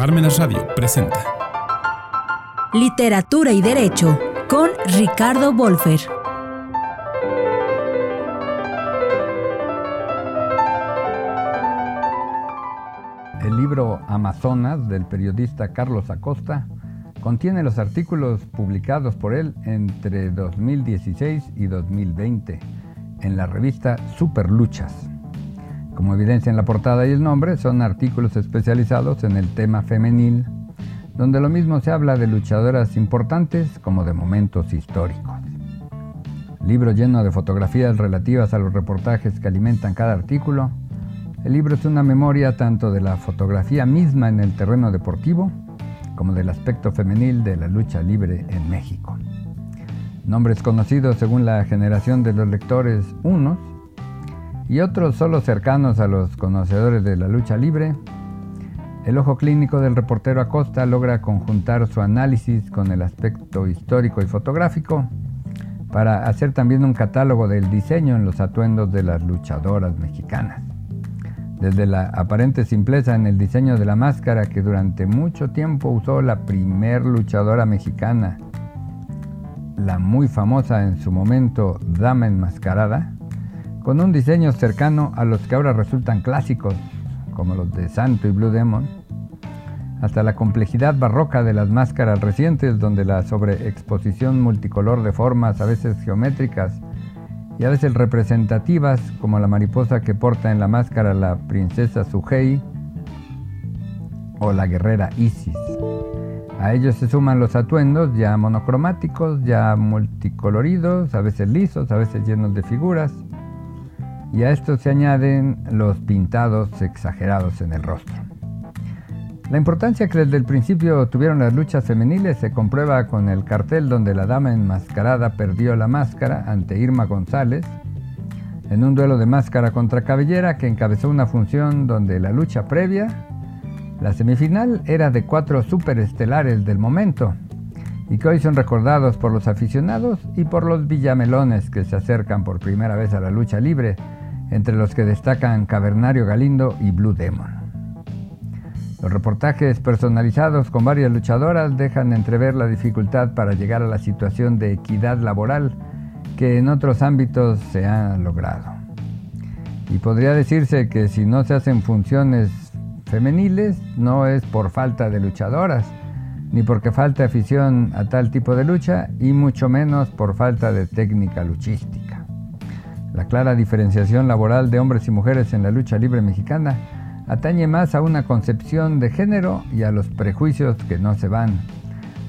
Parmenas Radio presenta Literatura y Derecho con Ricardo Wolfer. El libro Amazonas del periodista Carlos Acosta contiene los artículos publicados por él entre 2016 y 2020 en la revista Superluchas. Como evidencia en la portada y el nombre, son artículos especializados en el tema femenil, donde lo mismo se habla de luchadoras importantes como de momentos históricos. Libro lleno de fotografías relativas a los reportajes que alimentan cada artículo. El libro es una memoria tanto de la fotografía misma en el terreno deportivo como del aspecto femenil de la lucha libre en México. Nombres conocidos según la generación de los lectores unos y otros solo cercanos a los conocedores de la lucha libre, el ojo clínico del reportero Acosta logra conjuntar su análisis con el aspecto histórico y fotográfico para hacer también un catálogo del diseño en los atuendos de las luchadoras mexicanas. Desde la aparente simpleza en el diseño de la máscara que durante mucho tiempo usó la primer luchadora mexicana, la muy famosa en su momento Dama Enmascarada, con un diseño cercano a los que ahora resultan clásicos, como los de Santo y Blue Demon, hasta la complejidad barroca de las máscaras recientes, donde la sobreexposición multicolor de formas, a veces geométricas y a veces representativas, como la mariposa que porta en la máscara la princesa Sugei o la guerrera Isis. A ellos se suman los atuendos ya monocromáticos, ya multicoloridos, a veces lisos, a veces llenos de figuras, y a esto se añaden los pintados exagerados en el rostro. La importancia que desde el principio tuvieron las luchas femeniles se comprueba con el cartel donde la dama enmascarada perdió la máscara ante Irma González en un duelo de máscara contra cabellera que encabezó una función donde la lucha previa, la semifinal, era de cuatro superestelares del momento y que hoy son recordados por los aficionados y por los villamelones que se acercan por primera vez a la lucha libre entre los que destacan Cavernario Galindo y Blue Demon. Los reportajes personalizados con varias luchadoras dejan entrever la dificultad para llegar a la situación de equidad laboral que en otros ámbitos se ha logrado. Y podría decirse que si no se hacen funciones femeniles no es por falta de luchadoras, ni porque falta afición a tal tipo de lucha, y mucho menos por falta de técnica luchística. La clara diferenciación laboral de hombres y mujeres en la lucha libre mexicana atañe más a una concepción de género y a los prejuicios que no se van,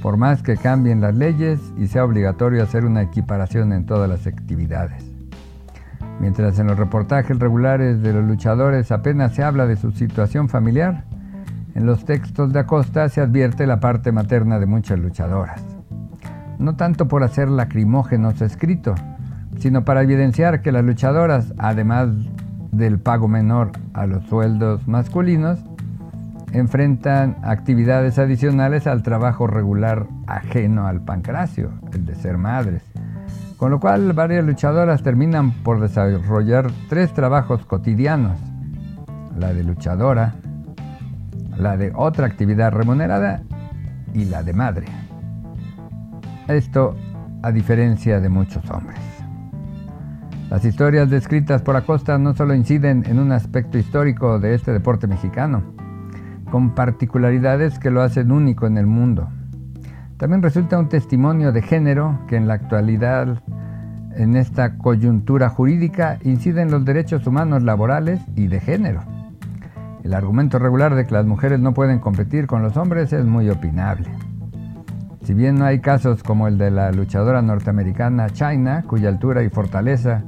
por más que cambien las leyes y sea obligatorio hacer una equiparación en todas las actividades. Mientras en los reportajes regulares de los luchadores apenas se habla de su situación familiar, en los textos de Acosta se advierte la parte materna de muchas luchadoras. No tanto por hacer lacrimógenos escrito, sino para evidenciar que las luchadoras, además del pago menor a los sueldos masculinos, enfrentan actividades adicionales al trabajo regular ajeno al pancracio, el de ser madres. Con lo cual varias luchadoras terminan por desarrollar tres trabajos cotidianos, la de luchadora, la de otra actividad remunerada y la de madre. Esto a diferencia de muchos hombres. Las historias descritas por Acosta no solo inciden en un aspecto histórico de este deporte mexicano, con particularidades que lo hacen único en el mundo. También resulta un testimonio de género que en la actualidad, en esta coyuntura jurídica, incide en los derechos humanos laborales y de género. El argumento regular de que las mujeres no pueden competir con los hombres es muy opinable. Si bien no hay casos como el de la luchadora norteamericana China, cuya altura y fortaleza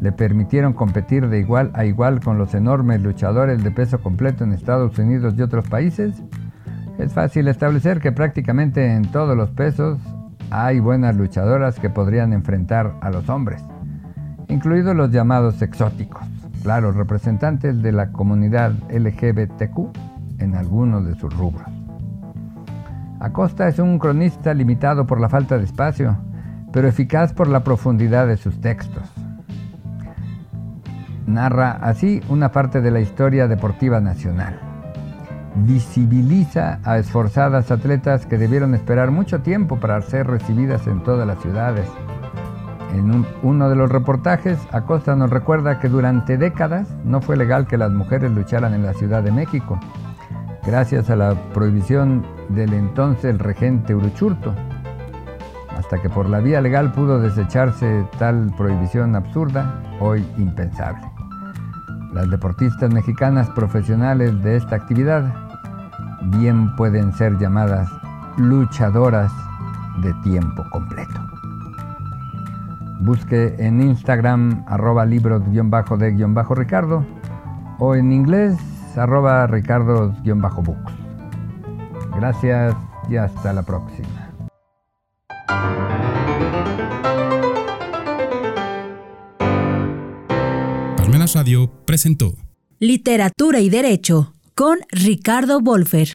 le permitieron competir de igual a igual con los enormes luchadores de peso completo en Estados Unidos y otros países, es fácil establecer que prácticamente en todos los pesos hay buenas luchadoras que podrían enfrentar a los hombres, incluidos los llamados exóticos, claro, representantes de la comunidad LGBTQ en algunos de sus rubros. Acosta es un cronista limitado por la falta de espacio, pero eficaz por la profundidad de sus textos narra así una parte de la historia deportiva nacional. visibiliza a esforzadas atletas que debieron esperar mucho tiempo para ser recibidas en todas las ciudades. En uno de los reportajes, Acosta nos recuerda que durante décadas no fue legal que las mujeres lucharan en la Ciudad de México, gracias a la prohibición del entonces regente Uruchurto, hasta que por la vía legal pudo desecharse tal prohibición absurda, hoy impensable. Las deportistas mexicanas profesionales de esta actividad bien pueden ser llamadas luchadoras de tiempo completo. Busque en Instagram arroba libros-de-ricardo o en inglés arroba ricardos-books. Gracias y hasta la próxima. Radio presentó Literatura y Derecho con Ricardo Wolfer.